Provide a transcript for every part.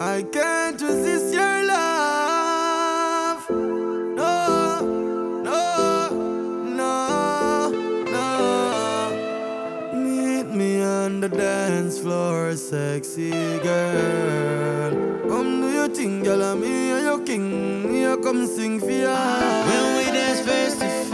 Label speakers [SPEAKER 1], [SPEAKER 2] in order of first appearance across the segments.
[SPEAKER 1] I can't resist your love. No, no, no, no. Meet me on the dance floor, sexy girl. Come do your thing, girl. I'm your king. Here, come sing for ya.
[SPEAKER 2] When we dance face to face.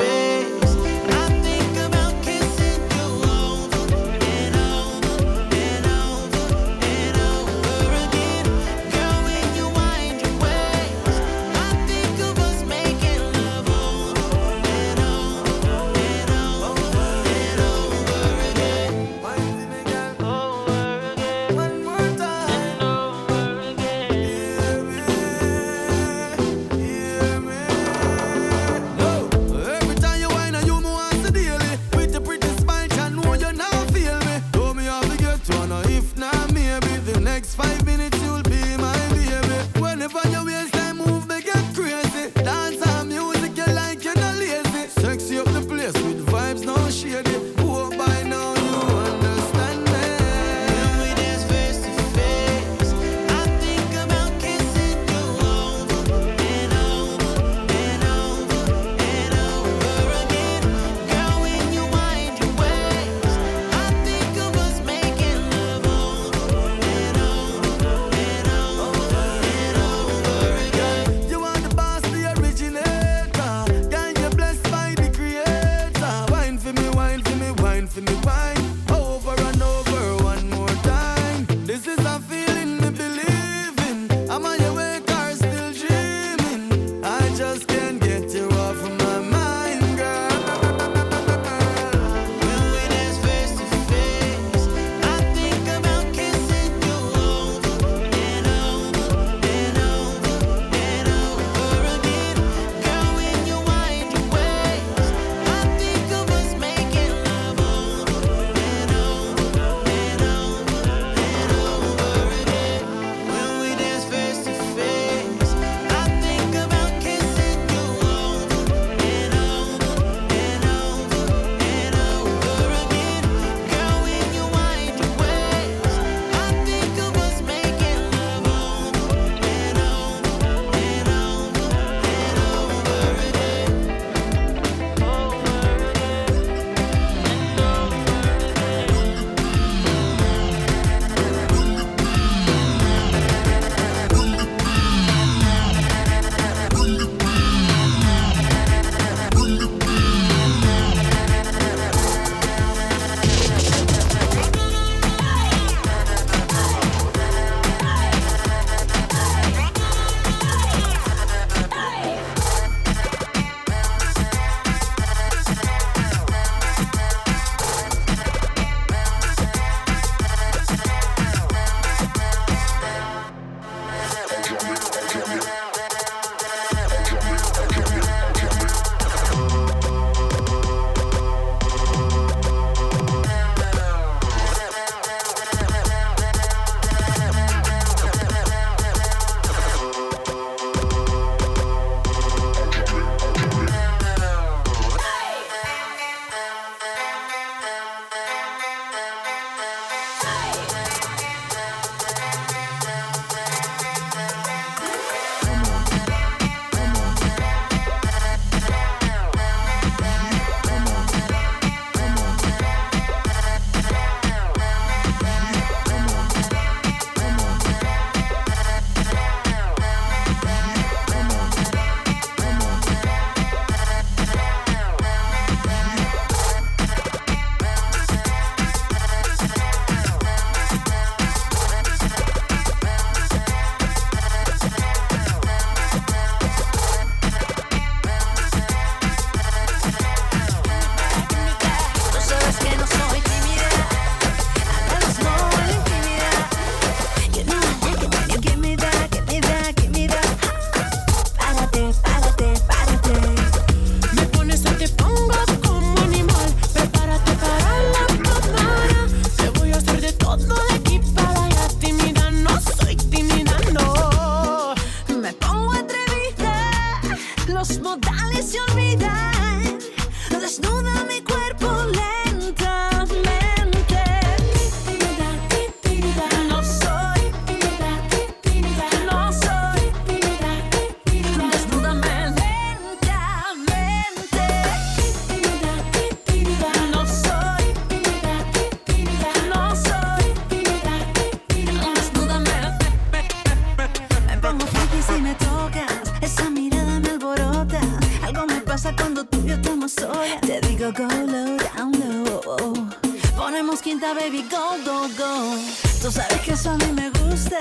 [SPEAKER 3] Tú sabes que eso a mí me gusta.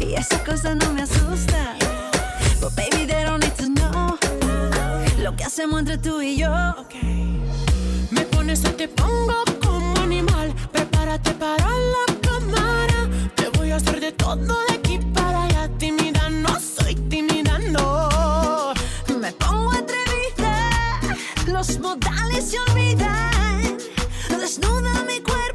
[SPEAKER 3] Y esa cosa no me asusta. But baby, they don't need to know. Lo que hacemos entre tú y yo.
[SPEAKER 2] Me pones o te pongo como animal. Prepárate para la cámara. Te voy a hacer de todo de aquí para allá. Tímida, no soy tímida, no.
[SPEAKER 3] Me pongo atrevida. Los modales se olvidan. Desnuda mi cuerpo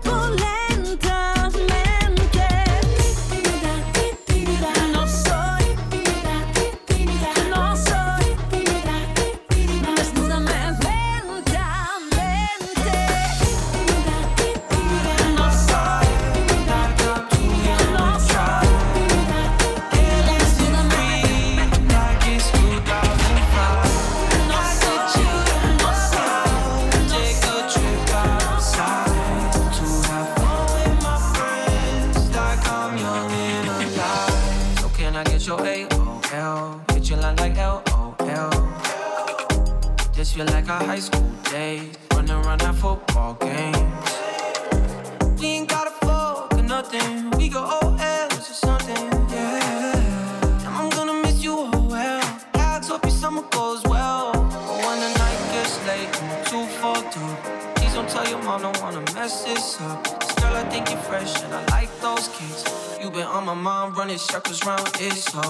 [SPEAKER 4] this. This girl, I think you're fresh and I like those kicks. You been on my mind, running circles round it, so.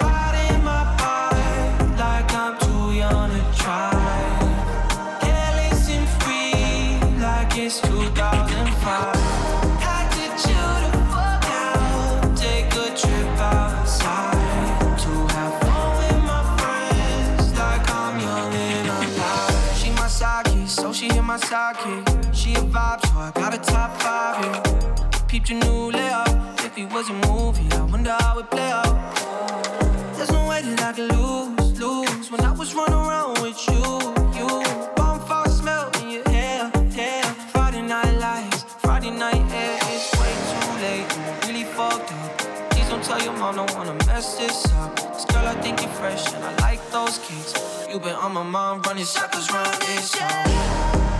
[SPEAKER 4] Riding my bike like I'm too young to try. Careless and free like it's 2005. Peeped your new layout. If it was a movie, I wonder how it play out. There's no way that I could lose, lose when I was running around with you, you. Bonfire smell in your hair, hair. Friday night lights, Friday night air. It's way too late, really fucked up. Please don't tell your mom, don't wanna mess this up. This girl, I think you're fresh, and I like those kicks. You been on my mind, running circles round this song.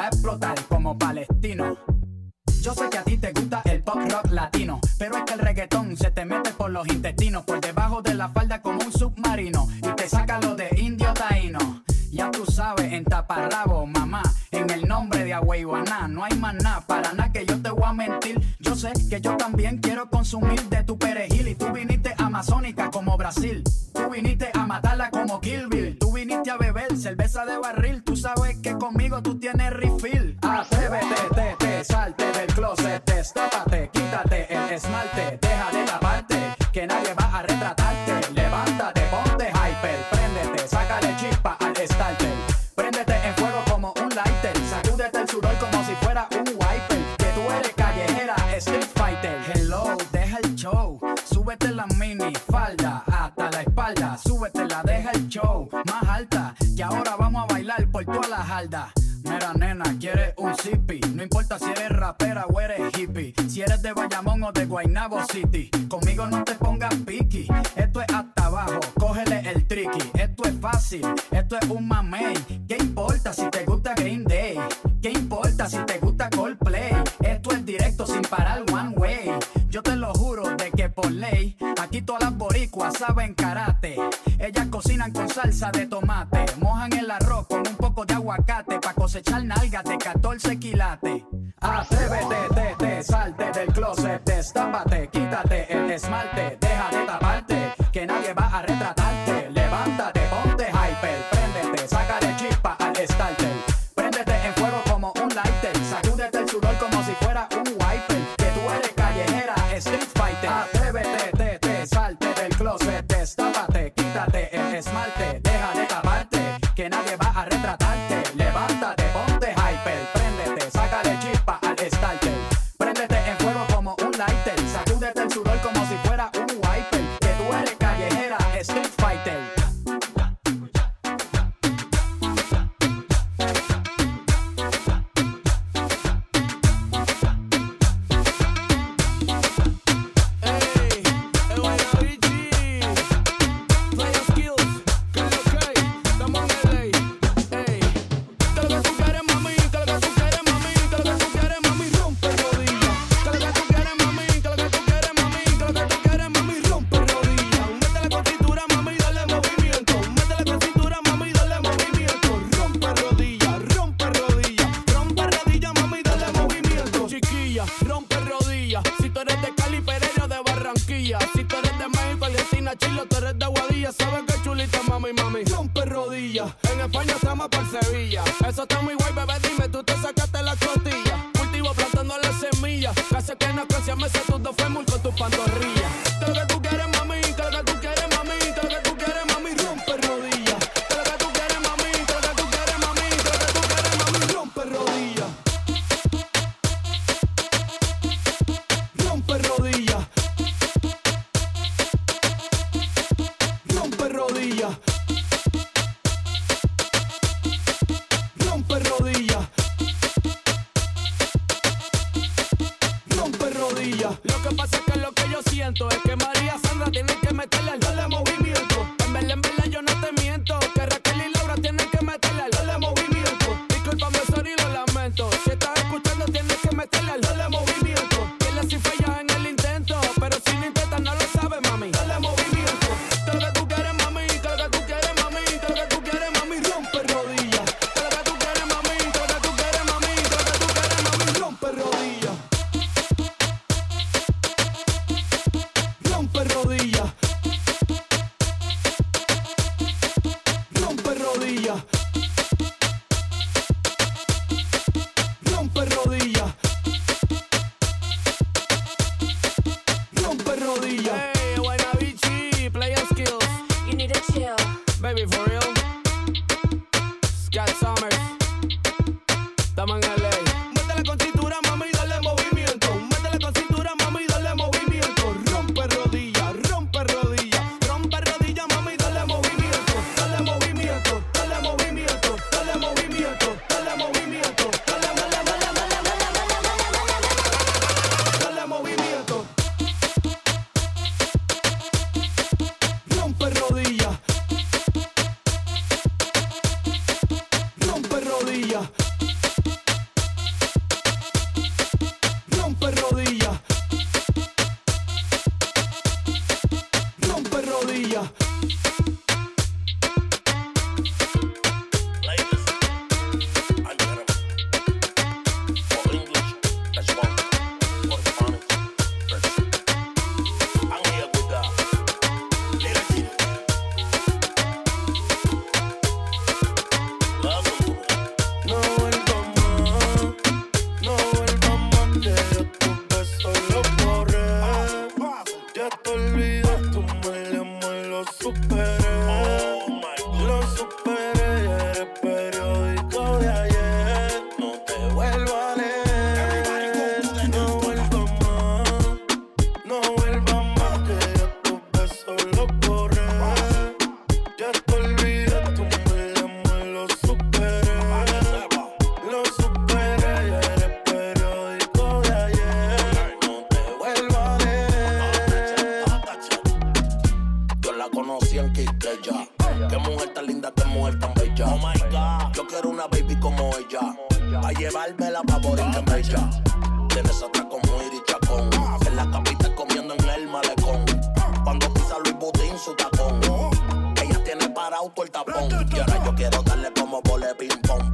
[SPEAKER 5] a explotar como palestino. Yo sé que a ti te gusta el pop rock latino, pero es que el reggaetón se te mete por los intestinos, por debajo de la falda como un submarino y te saca lo de indio taíno. Ya tú sabes, en taparrabo, mamá, en el nombre de Agüeyuaná, no hay más nada, para nada que yo te voy a mentir. Yo sé que yo también quiero consumir de tu perejil y tú viniste amazónica como Brasil. Tú viniste a matarla como Kill Bill. Cerveza de barril. Tú sabes que conmigo tú tienes refill. Atrévete, te, te, salte del closet, destápate, quítate el esmalte, la jarda. Mira, nena, quieres un zippy. No importa si eres rapera o eres hippie. Si eres de Bayamón o de Guaynabo City. Conmigo no te pongas piqui. Esto es hasta abajo, cógele el tricky. Esto es fácil, esto es un mamey. ¿Qué importa si te gusta Green Day? ¿Qué importa si te gusta Coldplay? Esto es directo sin parar one way. Yo te lo juro de que por ley, aquí todas las boricuas saben karate. Ellas cocinan con salsa de tomate, mojan el arroz con un de aguacate pa' cosechar nalgas de 14 quilates. Atrévete, te, te, salte del closet, destápate, quítate el esmalte,
[SPEAKER 6] Rompe rodillas. Si tú eres de Y
[SPEAKER 7] ahora yo quiero darle como vole ping pong.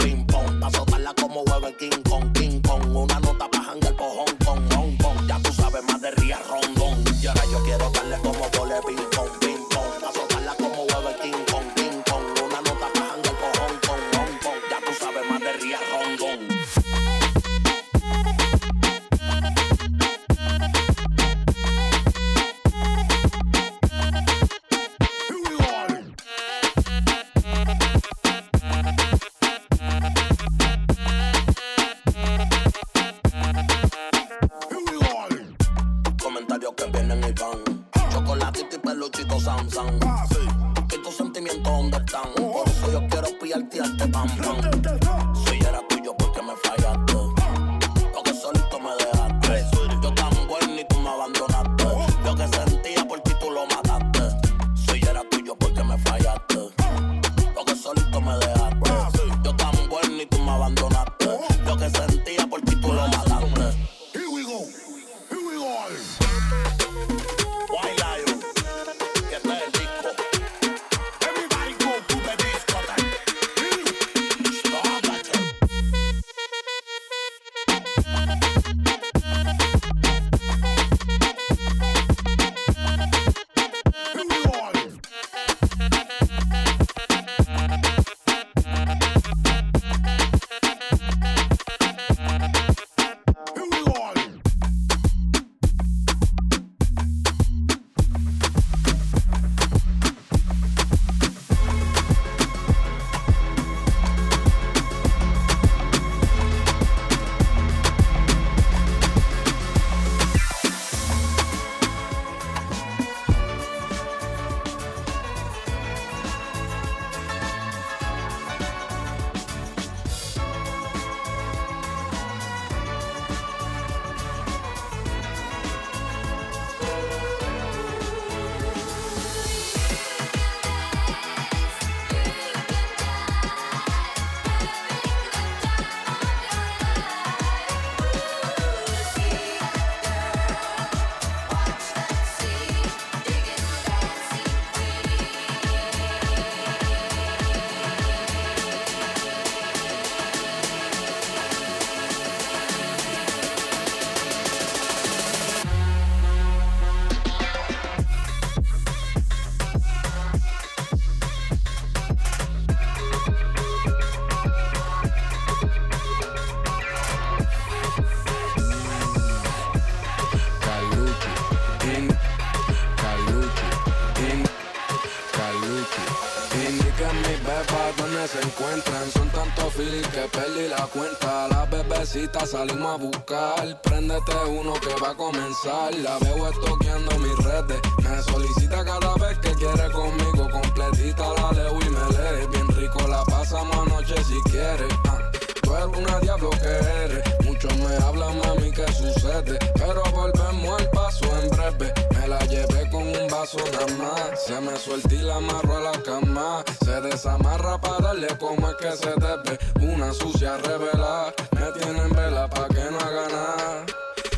[SPEAKER 8] Salimos a buscar. Préndete uno que va a comenzar. La veo estoqueando mis redes. Me solicita cada vez que quiere conmigo. Completita la leo y me lee. Bien rico la pasamos anoche si quieres. Ah, Tú eres una diablo que eres. Muchos me hablan, mami, que sucede. Pero volvemos al paso en breve. Me la llevé con un vaso nada más. Se me suelta y la amarro a la cama. Se desamarra para darle como es que se debe. Una sucia revela. Tienen vela pa' que no haga nada.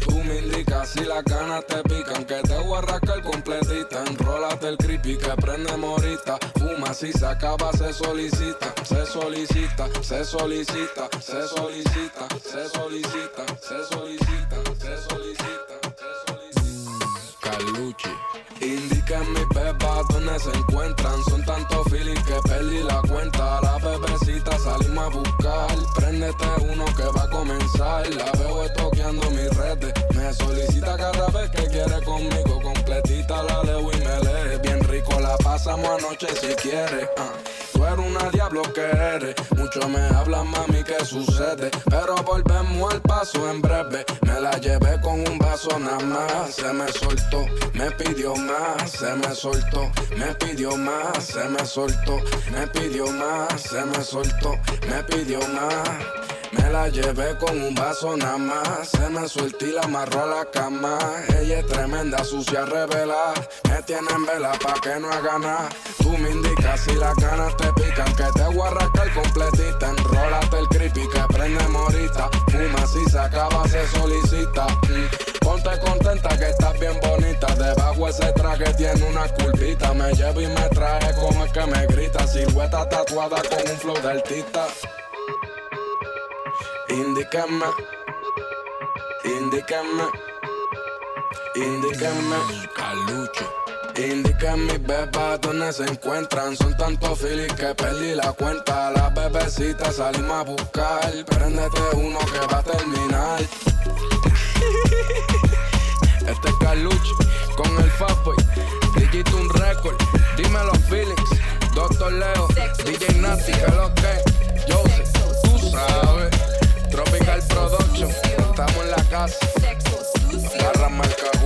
[SPEAKER 8] Tú me indicas si las ganas te pican Que te voy a rascar completita. Enrólate el creepy que prende morita. Fuma si se acaba Se solicita, se solicita Se solicita, se solicita Se solicita, se solicita Se solicita Carlucci Indica en mi pepa donde se encuentran Son tantos feelings que perdí la cuenta La bebecita salimos a buscar Préndete uno que va a comenzar La veo estoqueando mis redes Me solicita cada vez que quiere conmigo Completita la leo y me lee Bien rico la pasamos anoche si quieres. ah. Tú eres una diablo que eres. Mucho me hablan, mami, que sucede. Pero volvemos al paso en breve. Me la llevé con un vaso nada más. Se me soltó, me pidió más. Se me soltó, me pidió más. Se me soltó, me pidió más. Se me soltó, me pidió más. Me la llevé con un vaso nada más. Se me sueltó y la amarró a la cama. Ella es tremenda, sucia, revela. Me tiene en vela pa' que no haga nada. Tú me indicas si las ganas te pican. Que te voy a arrancar completita. Enrólate el creepy que prende morita. Fuma si se acaba, se solicita. Mm. Ponte contenta que estás bien bonita. Debajo ese traje tiene una curvita. Me llevo y me traje como es que me grita. Silueta tatuada con un flow de artista. Indícame, indícame, indícame, Caluche. Indica mis bebas donde se encuentran. Son tantos feelings que perdí la cuenta. Las bebecitas salimos a buscar. Préndete uno que va a terminar. Este es Caluche con el Fatboy. Digito un récord. Dime los feelings. Doctor Leo, DJ Nati, que lo que. En la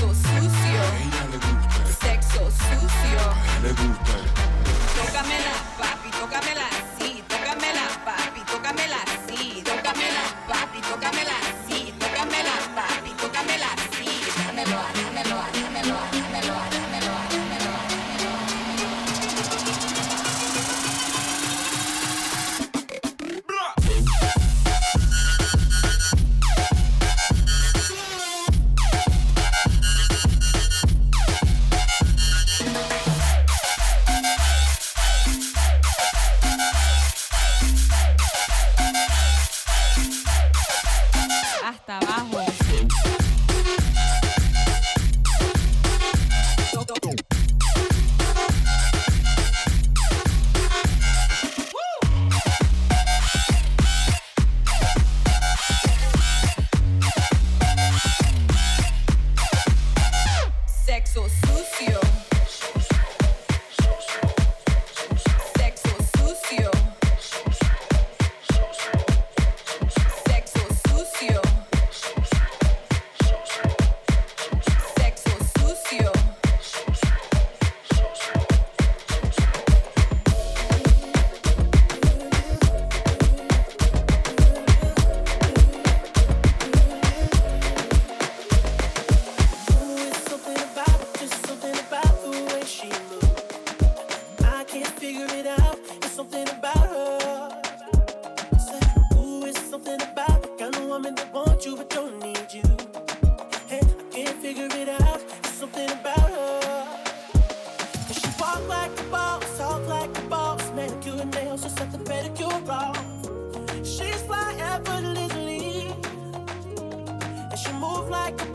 [SPEAKER 9] gusta,
[SPEAKER 1] about. She's
[SPEAKER 2] fly effortlessly, and she moves like a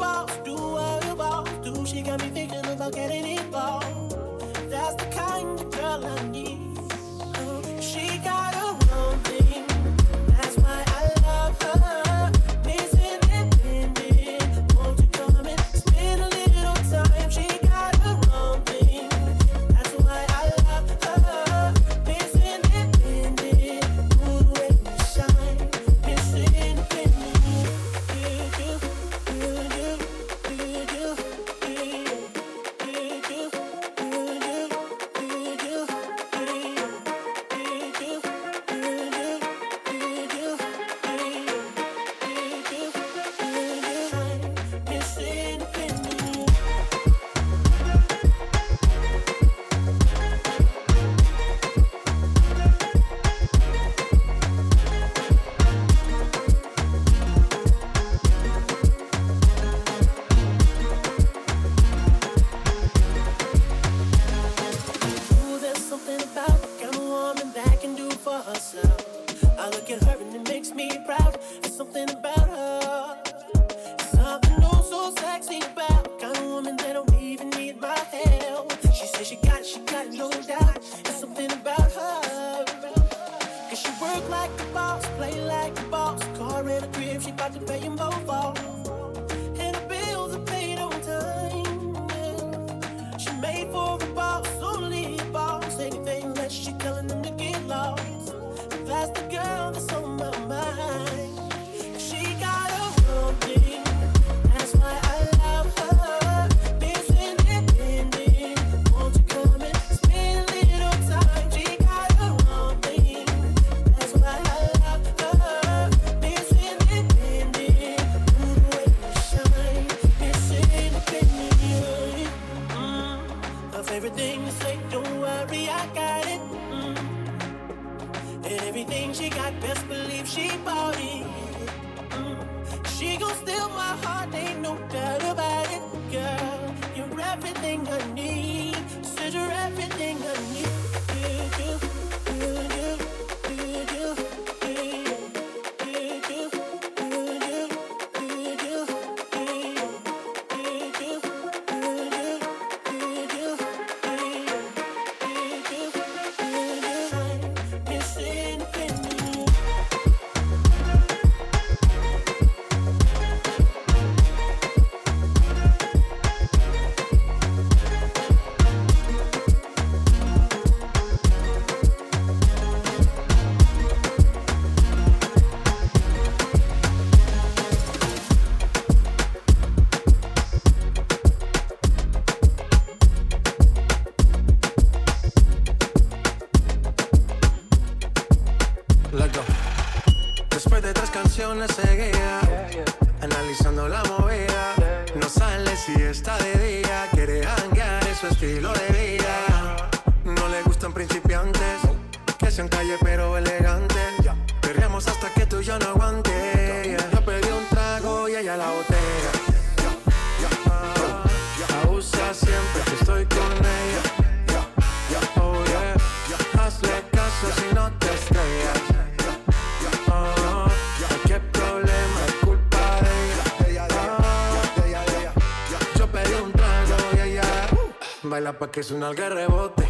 [SPEAKER 10] baila pa' que su nalga rebote.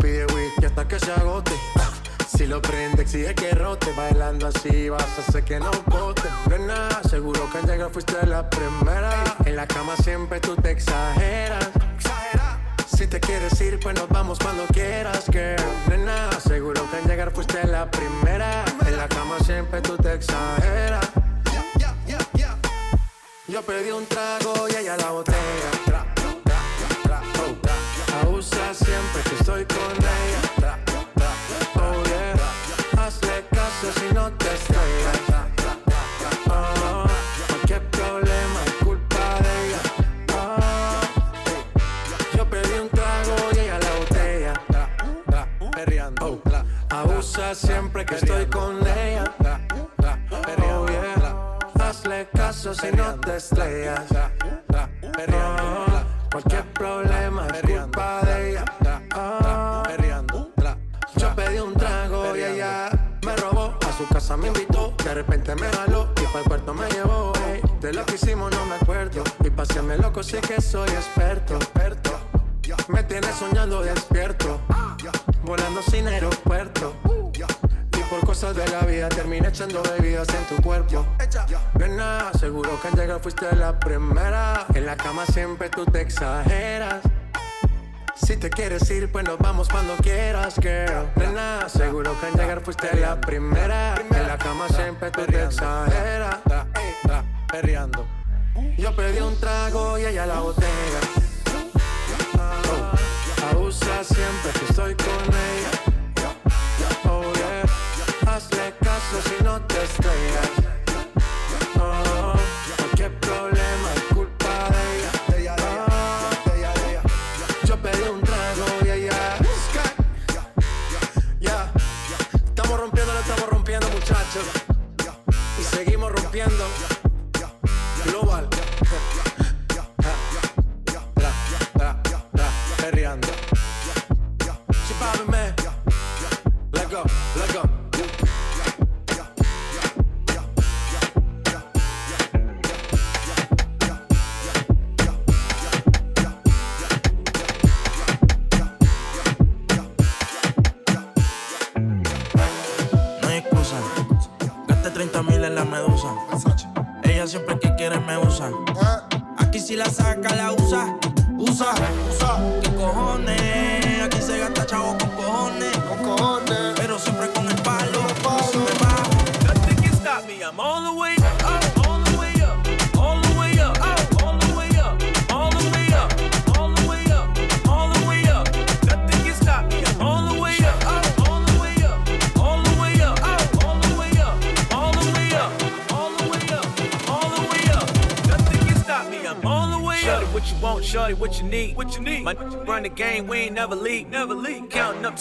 [SPEAKER 10] Pide whisky hasta que se agote. Ah, si lo prende, exige que rote. Bailando así vas a hacer que no bote. Nena, seguro que al llegar fuiste la primera. En la cama siempre tú te exageras. Si te quieres ir, pues nos vamos cuando quieras, girl. Nena, seguro que al llegar fuiste la primera. En la cama siempre tú te exageras. Yo pedí un trago y ella la botella. estoy con ella. Oh yeah, hazle caso si no te estrellas. Ah, oh, qué problema es culpa de ella. Ah, yo pedí un trago y ella la botella. Perreando. Oh, abusa siempre que estoy con ella. Oh yeah, hazle caso si no te estrellas. Oh, cualquier problema. Casa me invitó, de repente me jaló y para el cuarto me llevó. De lo que hicimos no me acuerdo. Y pasearme loco sí que soy experto. experto. Me tienes soñando despierto, volando sin aeropuerto. Y por cosas de la vida terminé echando bebidas en tu cuerpo. Nena, seguro que al llegar fuiste la primera. En la cama siempre tú te exageras. Si te quieres ir, pues nos vamos cuando quieras, girl. Nena, seguro que al llegar fuiste la primera. En la cama siempre tú te exageras. Perreando. Yo pedí un trago y ella la botella. Oh, abusa siempre que estoy con ella. Oh yeah, hazle caso si no te estrellas.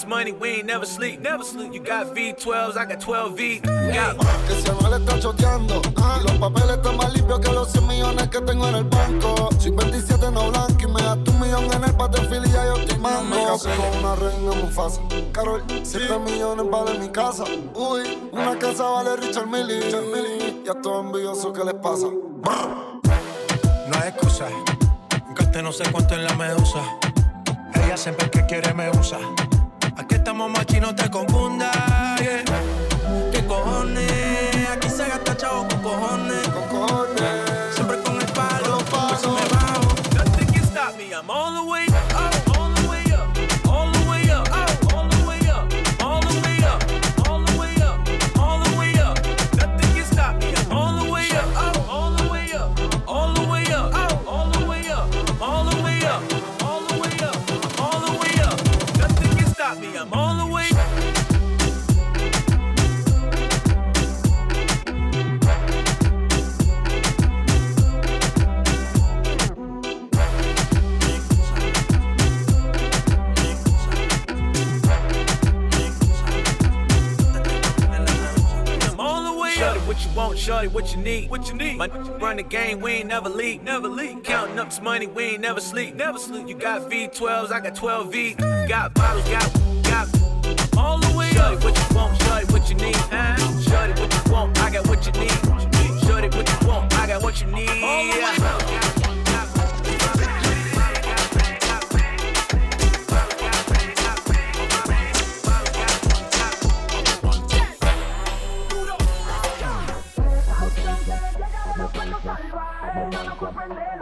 [SPEAKER 11] This money. We ain't never sleep, never sleep. You got V12s, I got 12 V. Got
[SPEAKER 12] Que si no le está choteando Y los papeles están más limpios que los 100 millones que tengo en el banco Soy 27 no blanco y me gasto un millón en el pate y ya yo estoy mango Me casé con una reina Mufasa Carol, 7 millones vale mi casa Uy, una casa vale Richard Millie Ya estoy envidioso, ¿qué les pasa?
[SPEAKER 13] No hay excusa. Gaste no sé cuánto en la medusa. Ella siempre que quiere me usa. Aquí estamos machi, no te confundas. yeah. ¿Qué cojones? Aquí se gasta chavo con cojones. Con cojones.
[SPEAKER 11] Shorty, what you need? What you need? My run the game, we ain't never leave, never leave. Counting up this money, we ain't never sleep, never sleep. You got V12s, I got 12 V. Got bottles, got, got all the way up. Shorty, what you want? Shorty, what you need? Huh? Shorty, what you want? I got what you need. Shorty, what you want? I got what you need.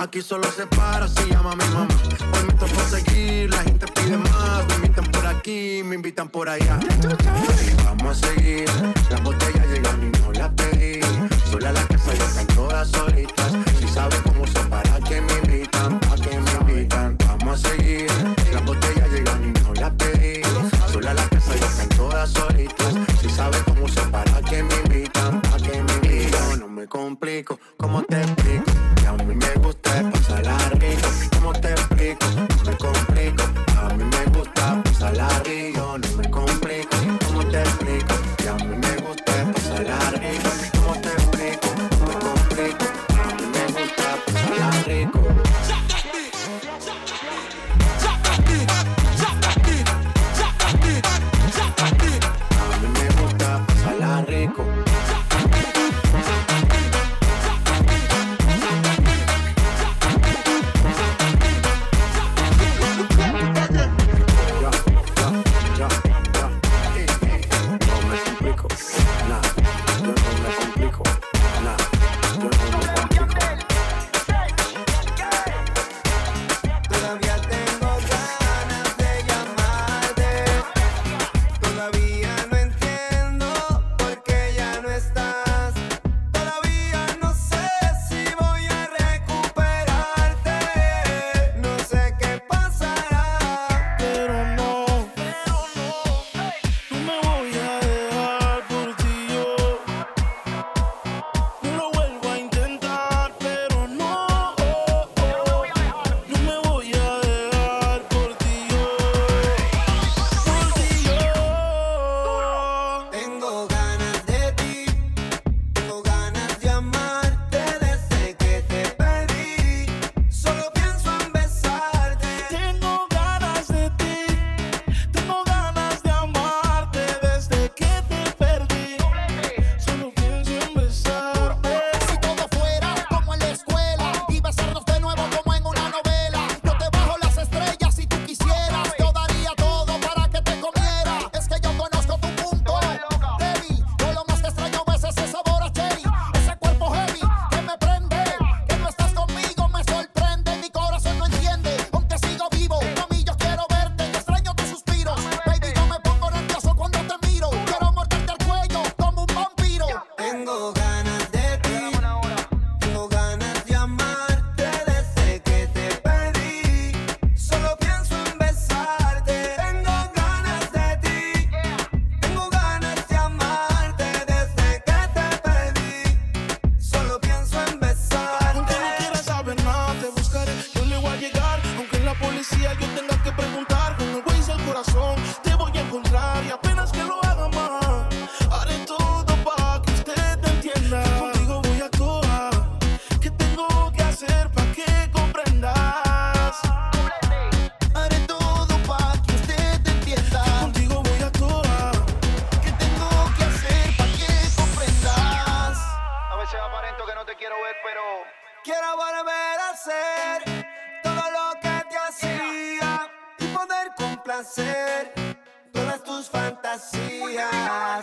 [SPEAKER 10] Aquí solo se para si llama mi mamá. Hoy me toca seguir, la gente pide más. Me invitan por aquí, me invitan por allá. Vamos a seguir, las botellas llegan y no las pedí. Sola la casa ya están todas solitas. Si sabes cómo se para que me invitan, pa' que me invitan. Vamos a seguir, las botellas llegan y no las pedí. Sola la casa ya están todas solitas. Si sabes cómo se para que me invitan, pa' que me invitan. No me complico, como te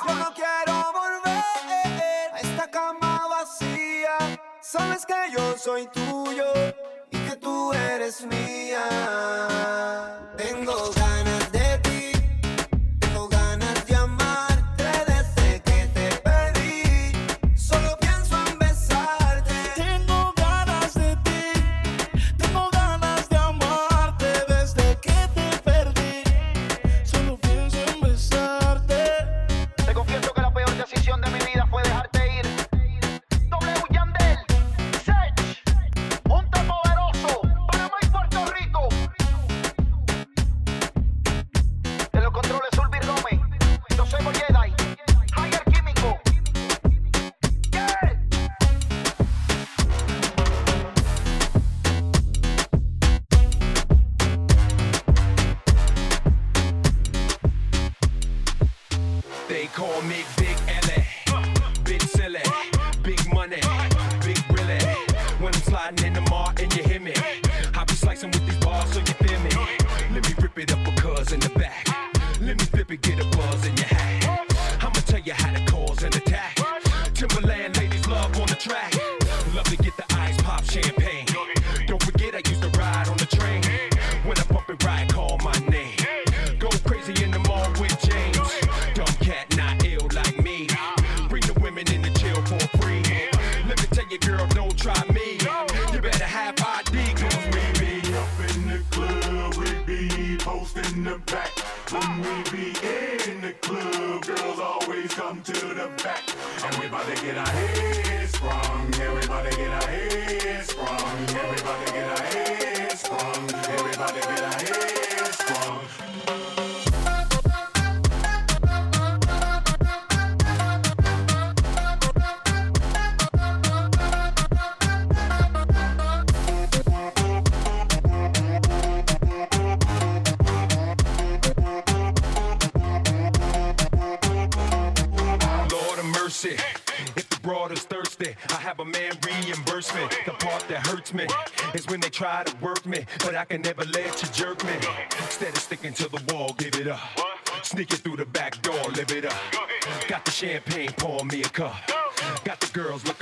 [SPEAKER 10] Yo
[SPEAKER 14] no quiero volver a esta cama vacía. Sabes que yo soy tuyo y que tú eres mía.
[SPEAKER 15] try to work me, but I can never let you jerk me. Instead of sticking to the wall, give it up. Sneaking through the back door, live it up. Got the champagne, pour me a cup. Got the girls looking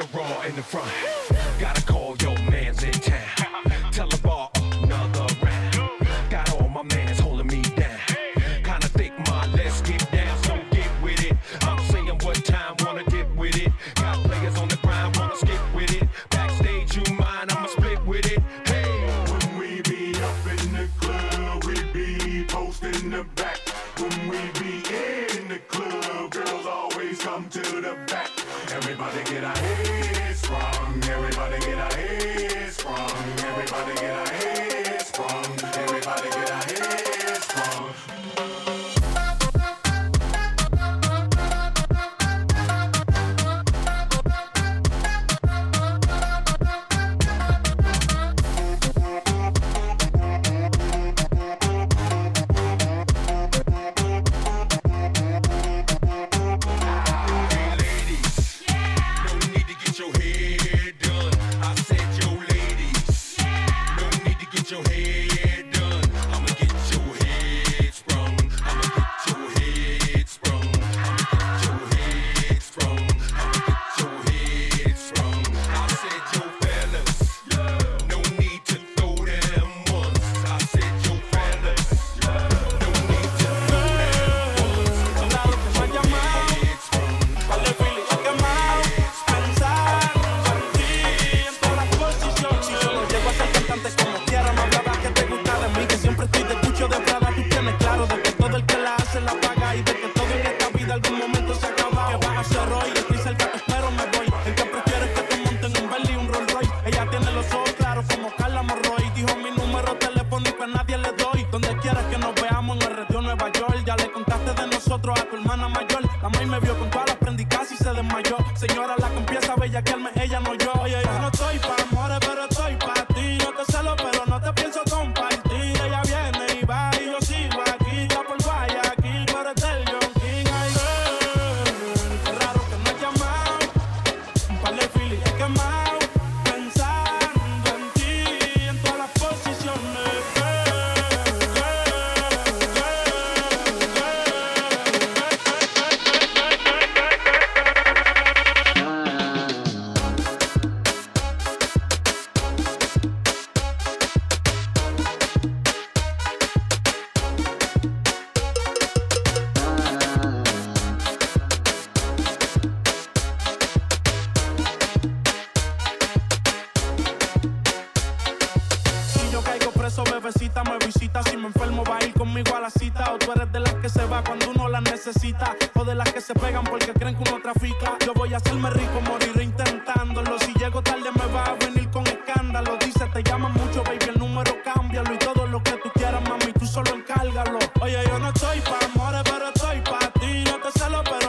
[SPEAKER 16] las que se va cuando uno
[SPEAKER 17] las necesita. O de las que se pegan porque creen que uno trafica. Yo voy a hacerme rico, morir intentándolo. Si llego tarde me va a venir con escándalo. Dice, te llaman mucho, baby, el número cámbialo. Y todo lo que tú quieras, mami, tú solo encárgalo. Oye, yo no estoy pa' amores, pero estoy pa' ti. No te celo, pero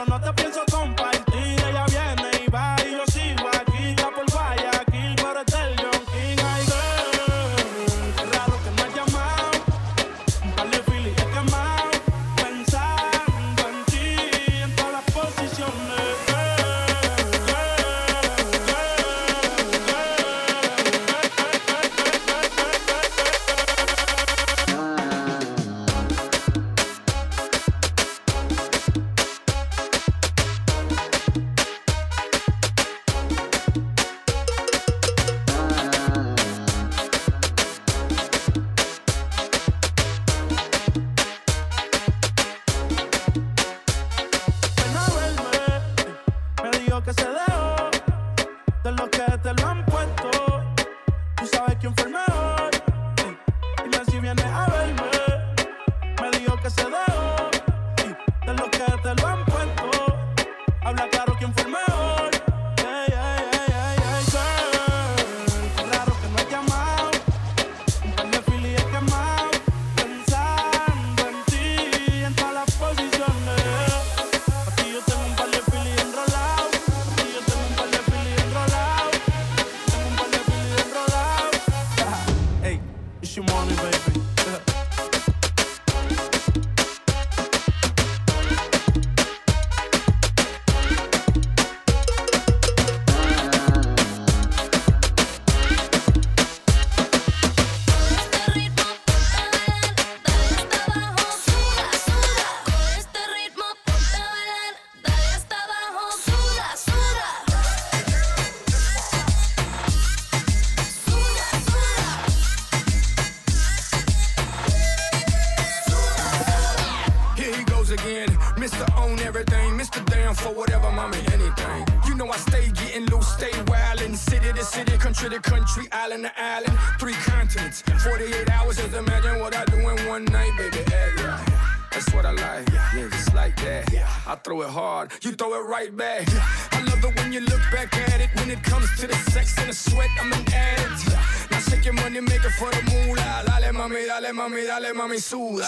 [SPEAKER 18] mami, dale mami, suda.